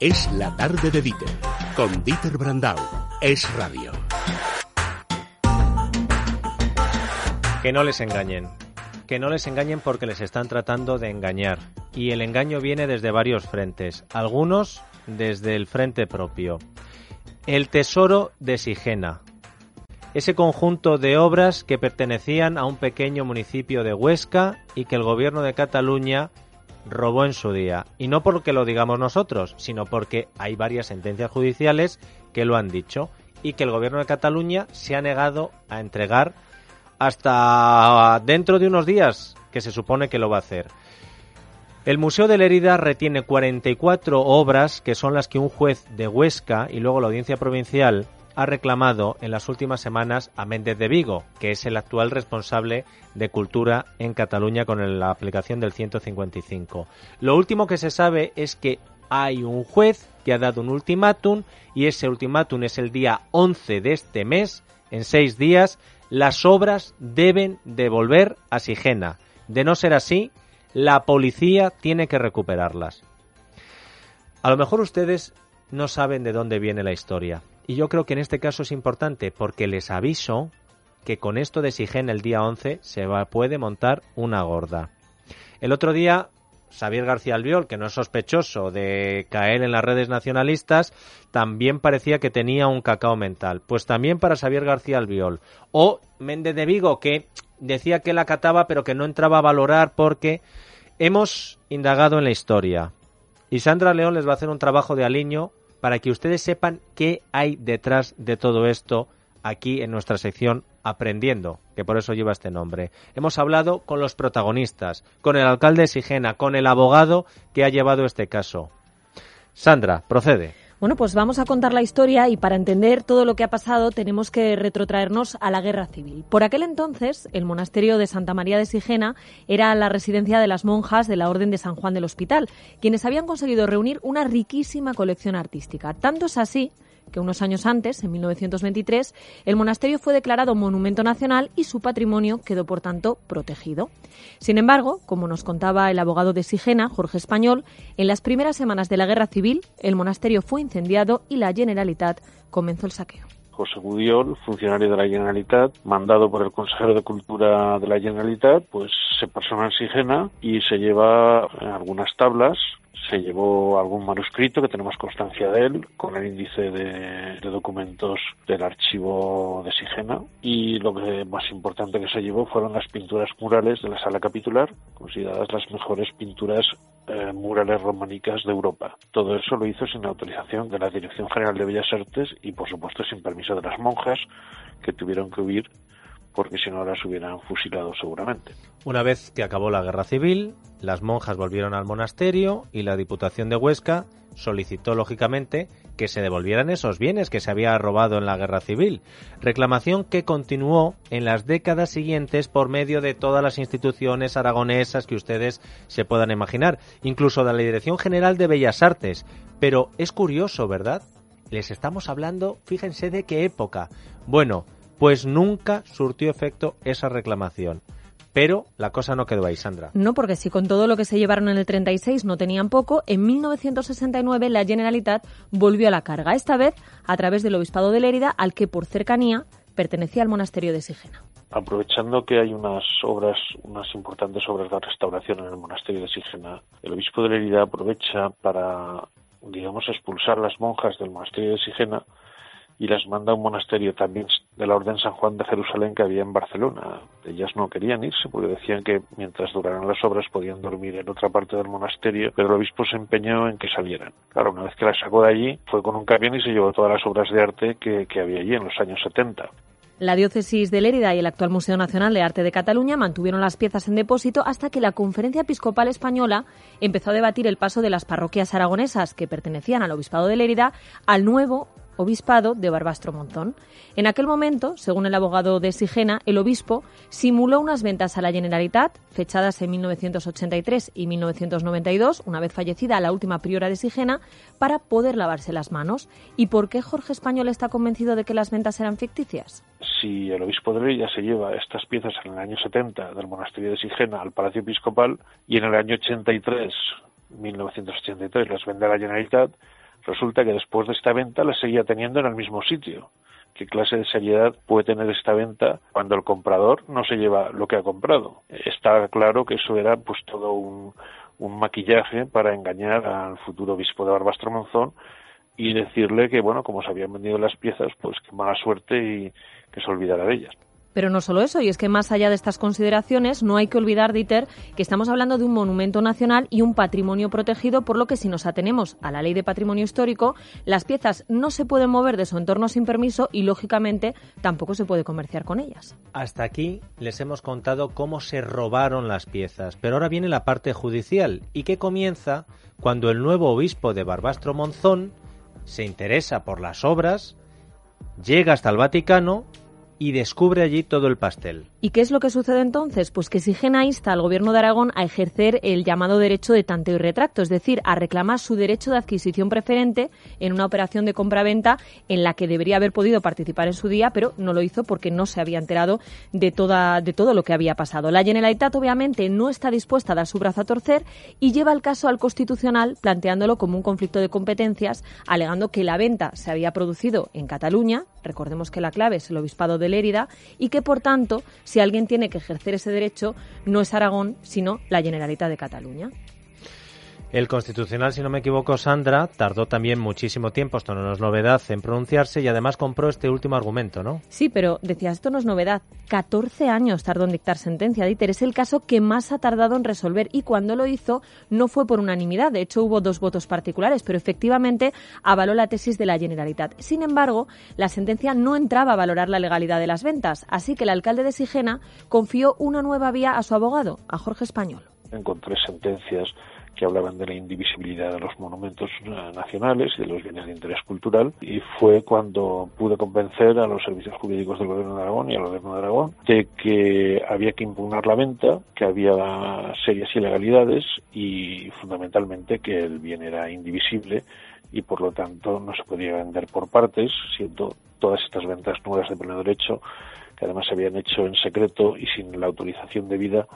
Es la tarde de Dieter, con Dieter Brandau. Es radio. Que no les engañen. Que no les engañen porque les están tratando de engañar. Y el engaño viene desde varios frentes. Algunos desde el frente propio. El tesoro de Sigena. Ese conjunto de obras que pertenecían a un pequeño municipio de Huesca y que el gobierno de Cataluña robó en su día. Y no porque lo digamos nosotros, sino porque hay varias sentencias judiciales que lo han dicho y que el gobierno de Cataluña se ha negado a entregar hasta dentro de unos días, que se supone que lo va a hacer. El Museo de Lérida retiene 44 obras que son las que un juez de Huesca y luego la Audiencia Provincial ha reclamado en las últimas semanas a Méndez de Vigo, que es el actual responsable de cultura en Cataluña con la aplicación del 155. Lo último que se sabe es que hay un juez que ha dado un ultimátum y ese ultimátum es el día 11 de este mes, en seis días, las obras deben devolver a Sigena. De no ser así, la policía tiene que recuperarlas. A lo mejor ustedes no saben de dónde viene la historia. Y yo creo que en este caso es importante porque les aviso que con esto de Sigen el día 11 se va, puede montar una gorda. El otro día, Xavier García Albiol, que no es sospechoso de caer en las redes nacionalistas, también parecía que tenía un cacao mental. Pues también para Xavier García Albiol. O Méndez de Vigo, que decía que la cataba pero que no entraba a valorar porque hemos indagado en la historia. Y Sandra León les va a hacer un trabajo de aliño para que ustedes sepan qué hay detrás de todo esto aquí en nuestra sección Aprendiendo, que por eso lleva este nombre. Hemos hablado con los protagonistas, con el alcalde de Sigena, con el abogado que ha llevado este caso. Sandra, procede. Bueno, pues vamos a contar la historia y para entender todo lo que ha pasado tenemos que retrotraernos a la guerra civil. Por aquel entonces, el monasterio de Santa María de Sigena era la residencia de las monjas de la Orden de San Juan del Hospital, quienes habían conseguido reunir una riquísima colección artística. Tanto es así que unos años antes, en 1923, el monasterio fue declarado monumento nacional y su patrimonio quedó, por tanto, protegido. Sin embargo, como nos contaba el abogado de Sigena, Jorge Español, en las primeras semanas de la Guerra Civil, el monasterio fue incendiado y la Generalitat comenzó el saqueo. José Gudiol, funcionario de la Generalitat, mandado por el consejero de Cultura de la Generalitat, pues se persona en Sigena y se lleva algunas tablas se llevó algún manuscrito que tenemos constancia de él con el índice de, documentos del archivo de Sigena y lo que más importante que se llevó fueron las pinturas murales de la sala capitular, consideradas las mejores pinturas eh, murales románicas de Europa. Todo eso lo hizo sin autorización de la Dirección General de Bellas Artes y por supuesto sin permiso de las monjas que tuvieron que huir porque si no las hubieran fusilado seguramente. Una vez que acabó la guerra civil, las monjas volvieron al monasterio y la Diputación de Huesca solicitó lógicamente que se devolvieran esos bienes que se había robado en la guerra civil, reclamación que continuó en las décadas siguientes por medio de todas las instituciones aragonesas que ustedes se puedan imaginar, incluso de la Dirección General de Bellas Artes. Pero es curioso, ¿verdad? Les estamos hablando, fíjense de qué época. Bueno, pues nunca surtió efecto esa reclamación. Pero la cosa no quedó ahí, Sandra. No, porque si con todo lo que se llevaron en el 36 no tenían poco, en 1969 la Generalitat volvió a la carga, esta vez a través del Obispado de Lérida, al que por cercanía pertenecía al monasterio de Sigena. Aprovechando que hay unas obras, unas importantes obras de restauración en el monasterio de Sigena, el obispo de Lérida aprovecha para, digamos, expulsar las monjas del monasterio de Sigena y las manda a un monasterio también de la Orden San Juan de Jerusalén que había en Barcelona. Ellas no querían irse porque decían que mientras duraran las obras podían dormir en otra parte del monasterio, pero el obispo se empeñó en que salieran. Claro, una vez que las sacó de allí, fue con un camión y se llevó todas las obras de arte que, que había allí en los años 70. La diócesis de Lérida y el actual Museo Nacional de Arte de Cataluña mantuvieron las piezas en depósito hasta que la Conferencia Episcopal Española empezó a debatir el paso de las parroquias aragonesas que pertenecían al Obispado de Lérida al nuevo obispado de Barbastro Monzón. En aquel momento, según el abogado de Sigena, el obispo simuló unas ventas a la Generalitat, fechadas en 1983 y 1992, una vez fallecida la última priora de Sigena, para poder lavarse las manos. ¿Y por qué Jorge Español está convencido de que las ventas eran ficticias? Si el obispo de Lérida se lleva estas piezas en el año 70 del monasterio de Sigena al Palacio Episcopal y en el año 83, 1983, las vende a la Generalitat, Resulta que después de esta venta la seguía teniendo en el mismo sitio. ¿Qué clase de seriedad puede tener esta venta cuando el comprador no se lleva lo que ha comprado? Está claro que eso era pues todo un, un maquillaje para engañar al futuro obispo de Barbastro Monzón y decirle que, bueno, como se habían vendido las piezas, pues que mala suerte y que se olvidara de ellas. Pero no solo eso, y es que más allá de estas consideraciones, no hay que olvidar, Dieter, que estamos hablando de un monumento nacional y un patrimonio protegido, por lo que si nos atenemos a la ley de patrimonio histórico, las piezas no se pueden mover de su entorno sin permiso y, lógicamente, tampoco se puede comerciar con ellas. Hasta aquí les hemos contado cómo se robaron las piezas, pero ahora viene la parte judicial y que comienza cuando el nuevo obispo de Barbastro Monzón se interesa por las obras, llega hasta el Vaticano y descubre allí todo el pastel. ¿Y qué es lo que sucede entonces? Pues que Sigena insta al gobierno de Aragón a ejercer el llamado derecho de tanteo y retracto, es decir, a reclamar su derecho de adquisición preferente en una operación de compra-venta en la que debería haber podido participar en su día, pero no lo hizo porque no se había enterado de, toda, de todo lo que había pasado. La Generalitat obviamente no está dispuesta a dar su brazo a torcer y lleva el caso al Constitucional planteándolo como un conflicto de competencias, alegando que la venta se había producido en Cataluña, recordemos que la clave es el obispado de Lérida, y que por tanto, si alguien tiene que ejercer ese derecho, no es Aragón, sino la Generalitat de Cataluña. El Constitucional, si no me equivoco, Sandra, tardó también muchísimo tiempo, esto no es novedad, en pronunciarse y además compró este último argumento, ¿no? Sí, pero decías, esto no es novedad. 14 años tardó en dictar sentencia, Dieter. Es el caso que más ha tardado en resolver y cuando lo hizo no fue por unanimidad. De hecho, hubo dos votos particulares, pero efectivamente avaló la tesis de la Generalitat. Sin embargo, la sentencia no entraba a valorar la legalidad de las ventas, así que el alcalde de Sigena confió una nueva vía a su abogado, a Jorge Español. Encontré sentencias que hablaban de la indivisibilidad de los monumentos eh, nacionales y de los bienes de interés cultural y fue cuando pude convencer a los servicios jurídicos del gobierno de Aragón y al gobierno de Aragón de que había que impugnar la venta, que había serias ilegalidades y fundamentalmente que el bien era indivisible y por lo tanto no se podía vender por partes, siendo todas estas ventas nuevas de pleno derecho que además se habían hecho en secreto y sin la autorización debida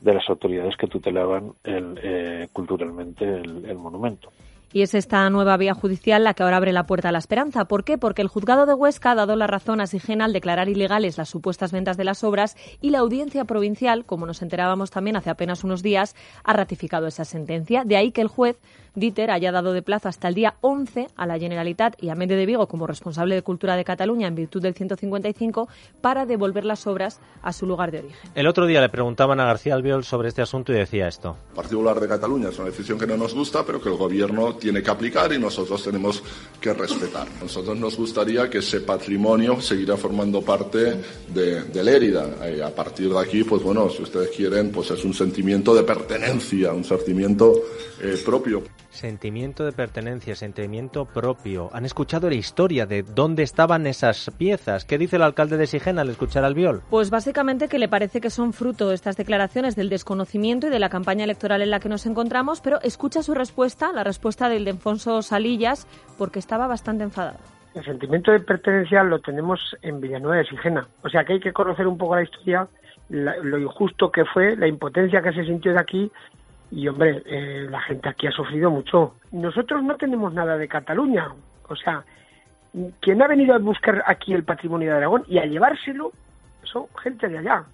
de las autoridades que tutelaban el, eh, culturalmente el monumento. Y es esta nueva vía judicial la que ahora abre la puerta a la esperanza. ¿Por qué? Porque el juzgado de Huesca ha dado la razón a Sigena al declarar ilegales las supuestas ventas de las obras y la audiencia provincial, como nos enterábamos también hace apenas unos días, ha ratificado esa sentencia. De ahí que el juez Dieter haya dado de plazo hasta el día 11 a la Generalitat y a Mende de Vigo como responsable de Cultura de Cataluña en virtud del 155 para devolver las obras a su lugar de origen. El otro día le preguntaban a García Albiol sobre este asunto y decía esto. El Partido Popular de Cataluña es una decisión que no nos gusta, pero que el gobierno tiene que aplicar y nosotros tenemos que respetar. Nosotros nos gustaría que ese patrimonio siguiera formando parte de, de Lérida. Y a partir de aquí, pues bueno, si ustedes quieren, pues es un sentimiento de pertenencia, un sentimiento eh, propio. Sentimiento de pertenencia, sentimiento propio. ¿Han escuchado la historia de dónde estaban esas piezas? ¿Qué dice el alcalde de Sigena al escuchar al viol? Pues básicamente que le parece que son fruto estas declaraciones del desconocimiento y de la campaña electoral en la que nos encontramos, pero escucha su respuesta, la respuesta del de Alfonso Salillas, porque estaba bastante enfadado. El sentimiento de pertenencia lo tenemos en Villanueva de Sigena. O sea que hay que conocer un poco la historia, lo injusto que fue, la impotencia que se sintió de aquí y hombre, eh, la gente aquí ha sufrido mucho. Nosotros no tenemos nada de Cataluña. O sea, quien ha venido a buscar aquí el patrimonio de Aragón y a llevárselo son gente de allá.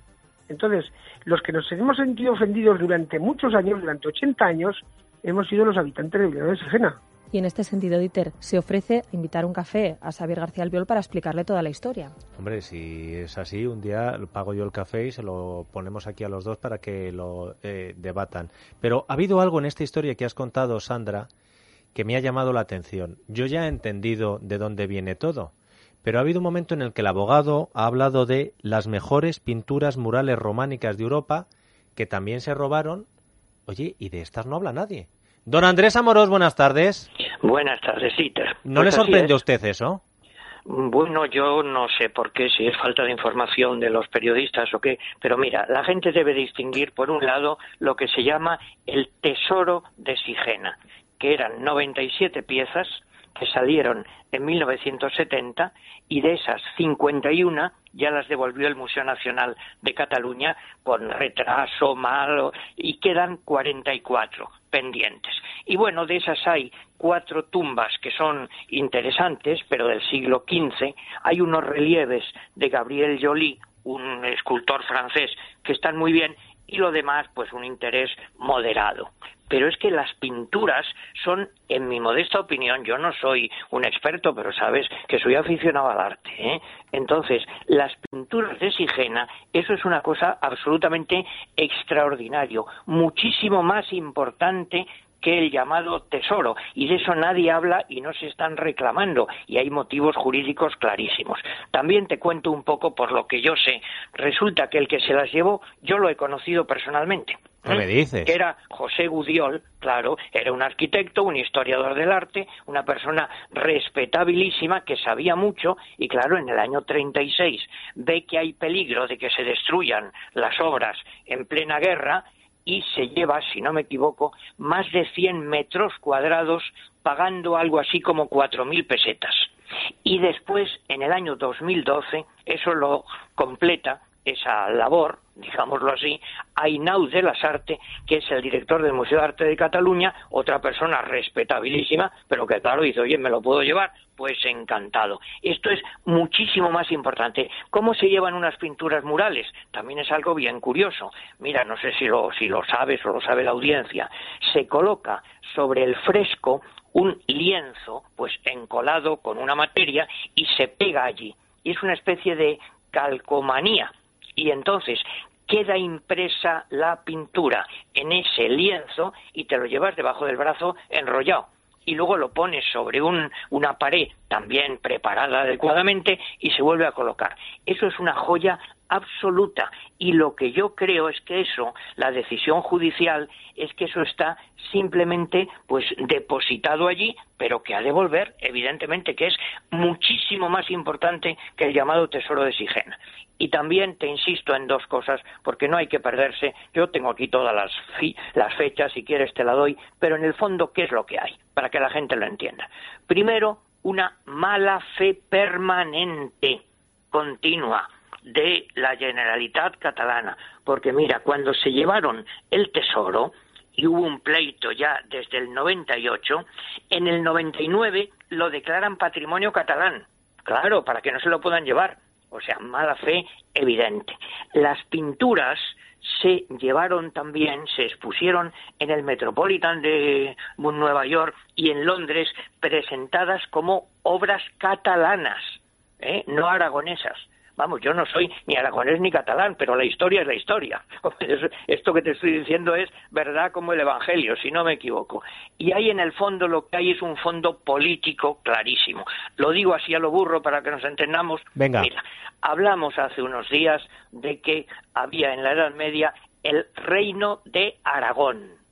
Entonces, los que nos hemos sentido ofendidos durante muchos años, durante 80 años, hemos sido los habitantes de Villanueva de Segena. Y en este sentido, Dieter, se ofrece invitar un café a Xavier García Albiol para explicarle toda la historia. Hombre, si es así, un día pago yo el café y se lo ponemos aquí a los dos para que lo eh, debatan. Pero ha habido algo en esta historia que has contado, Sandra, que me ha llamado la atención. Yo ya he entendido de dónde viene todo, pero ha habido un momento en el que el abogado ha hablado de las mejores pinturas murales románicas de Europa que también se robaron. Oye, y de estas no habla nadie. Don Andrés Amorós, buenas tardes. Buenas tardes, Peter. ¿No le pues sorprende a usted eso? Bueno, yo no sé por qué, si es falta de información de los periodistas o qué, pero mira, la gente debe distinguir, por un lado, lo que se llama el tesoro de Sigena, que eran 97 piezas que salieron en 1970 y de esas 51 ya las devolvió el Museo Nacional de Cataluña con retraso malo y quedan 44 pendientes. Y bueno, de esas hay cuatro tumbas que son interesantes, pero del siglo XV. Hay unos relieves de Gabriel Joly, un escultor francés, que están muy bien, y lo demás, pues un interés moderado. Pero es que las pinturas son, en mi modesta opinión, yo no soy un experto, pero sabes que soy aficionado al arte. ¿eh? Entonces, las pinturas de Sigena, eso es una cosa absolutamente extraordinario, muchísimo más importante que el llamado tesoro, y de eso nadie habla y no se están reclamando, y hay motivos jurídicos clarísimos. También te cuento un poco por lo que yo sé. Resulta que el que se las llevó, yo lo he conocido personalmente. ¿Qué me dices? Que era José Gudiol, claro, era un arquitecto, un historiador del arte, una persona respetabilísima que sabía mucho y claro, en el año 36 ve que hay peligro de que se destruyan las obras en plena guerra y se lleva, si no me equivoco, más de 100 metros cuadrados pagando algo así como 4.000 pesetas. Y después, en el año 2012, eso lo completa esa labor, digámoslo así, Ainau de las Artes, que es el director del Museo de Arte de Cataluña, otra persona respetabilísima, pero que claro dice, oye, ¿me lo puedo llevar? Pues encantado. Esto es muchísimo más importante. ¿Cómo se llevan unas pinturas murales? También es algo bien curioso. Mira, no sé si lo, si lo sabes o lo sabe la audiencia. Se coloca sobre el fresco un lienzo, pues encolado con una materia, y se pega allí. Y es una especie de calcomanía y entonces queda impresa la pintura en ese lienzo y te lo llevas debajo del brazo enrollado y luego lo pones sobre una pared también preparada adecuadamente y se vuelve a colocar. Eso es una joya absoluta y lo que yo creo es que eso, la decisión judicial es que eso está simplemente pues depositado allí, pero que ha de volver, evidentemente que es muchísimo más importante que el llamado tesoro de Sigena. Y también te insisto en dos cosas, porque no hay que perderse. Yo tengo aquí todas las, las fechas, si quieres te la doy, pero en el fondo, ¿qué es lo que hay? Para que la gente lo entienda. Primero, una mala fe permanente, continua, de la Generalitat catalana. Porque mira, cuando se llevaron el tesoro, y hubo un pleito ya desde el 98, en el 99 lo declaran patrimonio catalán. Claro, para que no se lo puedan llevar o sea, mala fe evidente. Las pinturas se llevaron también, se expusieron en el Metropolitan de Nueva York y en Londres presentadas como obras catalanas, ¿eh? no aragonesas. Vamos, yo no soy ni aragonés ni catalán, pero la historia es la historia. Esto que te estoy diciendo es verdad como el Evangelio, si no me equivoco. Y ahí en el fondo lo que hay es un fondo político clarísimo. Lo digo así a lo burro para que nos entendamos. Venga. Mira, hablamos hace unos días de que había en la Edad Media el reino de Aragón.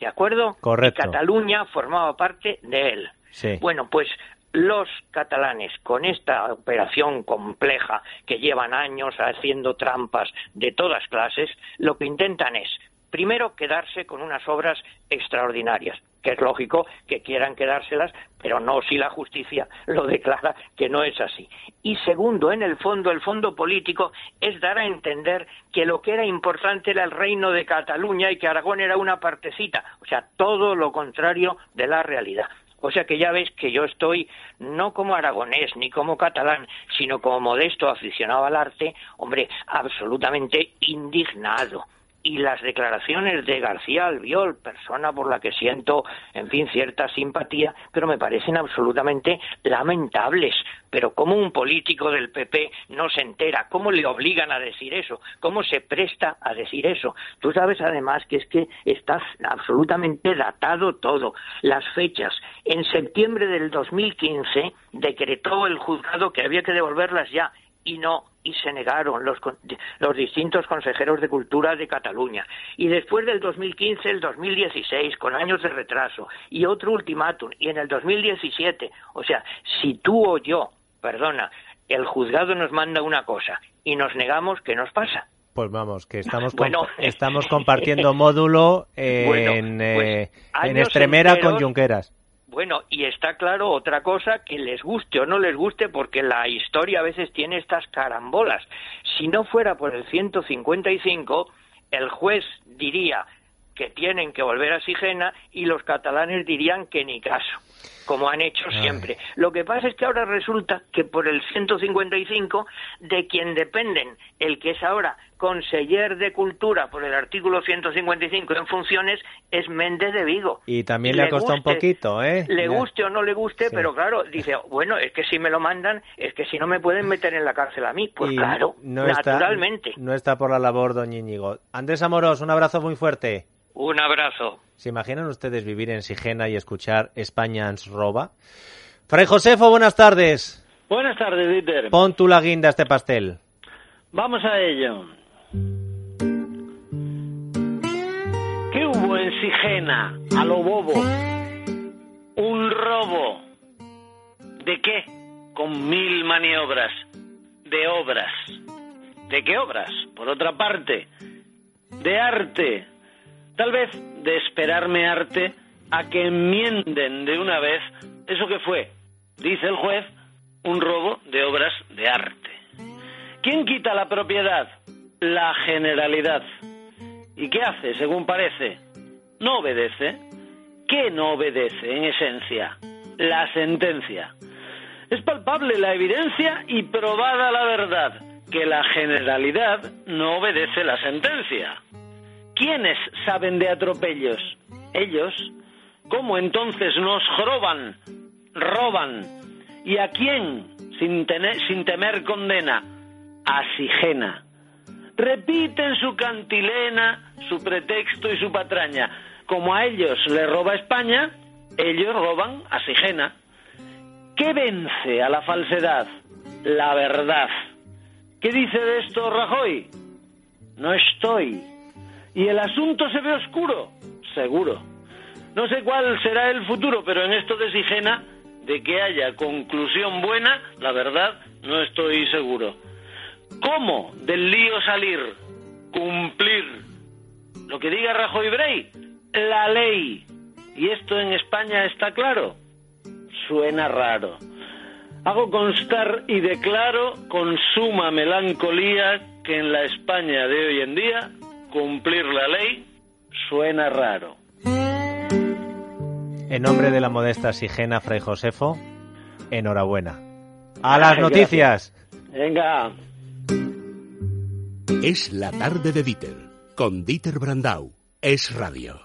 ¿De acuerdo? Correcto. Y Cataluña formaba parte de él. Sí. Bueno, pues los catalanes, con esta operación compleja que llevan años haciendo trampas de todas clases, lo que intentan es, primero, quedarse con unas obras extraordinarias, que es lógico que quieran quedárselas, pero no si la justicia lo declara que no es así. Y segundo, en el fondo, el fondo político es dar a entender que lo que era importante era el reino de Cataluña y que Aragón era una partecita, o sea, todo lo contrario de la realidad. O sea que ya ves que yo estoy no como aragonés ni como catalán, sino como modesto aficionado al arte, hombre, absolutamente indignado y las declaraciones de García Albiol, persona por la que siento, en fin, cierta simpatía, pero me parecen absolutamente lamentables. Pero ¿cómo un político del PP no se entera? ¿Cómo le obligan a decir eso? ¿Cómo se presta a decir eso? Tú sabes además que es que está absolutamente datado todo. Las fechas. En septiembre del 2015 decretó el juzgado que había que devolverlas ya y no y se negaron los, los distintos consejeros de cultura de Cataluña. Y después del 2015, el 2016, con años de retraso, y otro ultimátum, y en el 2017, o sea, si tú o yo, perdona, el juzgado nos manda una cosa y nos negamos, ¿qué nos pasa? Pues vamos, que estamos, estamos compartiendo módulo en, pues, eh, en Extremera con Junqueras. Bueno, y está claro otra cosa que les guste o no les guste, porque la historia a veces tiene estas carambolas. Si no fuera por el 155, el juez diría que tienen que volver a Sigena y los catalanes dirían que ni caso como han hecho siempre. Lo que pasa es que ahora resulta que por el 155, de quien dependen el que es ahora conseller de Cultura por el artículo 155 en funciones, es Méndez de Vigo. Y también le, ha costado un poquito, ¿eh? Le guste o no le guste, pero claro, dice, bueno, es que si me lo mandan, es que si no me pueden meter en la cárcel a mí. Pues claro, naturalmente. no está por la labor, don Íñigo. Andrés Amorós, un abrazo muy fuerte. Un abrazo. ¿Se imaginan ustedes vivir en Sigena y escuchar España ens roba? Fray Josefo, buenas tardes. Buenas tardes, Dieter. Pon tú la guinda a este pastel. Vamos a ello. ¿Qué hubo en Sigena, a lo bobo? Un robo. ¿De qué? Con mil maniobras. De obras. ¿De qué obras? Por otra parte, de arte Tal vez de esperarme arte a que enmienden de una vez eso que fue, dice el juez, un robo de obras de arte. ¿Quién quita la propiedad? La generalidad. ¿Y qué hace, según parece? No obedece. ¿Qué no obedece, en esencia? La sentencia. Es palpable la evidencia y probada la verdad que la generalidad no obedece la sentencia. ¿Quiénes saben de atropellos? Ellos. ¿Cómo entonces nos roban? Roban. ¿Y a quién? Sin, temer condena. A Sigena. Repiten su cantilena, su pretexto y su patraña. Como a ellos le roba España, ellos roban a Sigena. ¿Qué vence a la falsedad? La verdad. ¿Qué dice de esto Rajoy? No estoy ¿Y el asunto se ve oscuro? Seguro. No sé cuál será el futuro, pero en esto de Sigena, de que haya conclusión buena, la verdad, no estoy seguro. ¿Cómo del lío salir? Cumplir. Lo que diga Rajoy Brey, la ley. ¿Y esto en España está claro? Suena raro. Hago constar y declaro con suma melancolía que en la España de hoy en día cumplir la ley suena raro. En nombre de la modesta Sigena Fray Josefo, enhorabuena. ¡A las noticias! Venga. Es la tarde de Dieter, con Dieter Brandau. Es radio.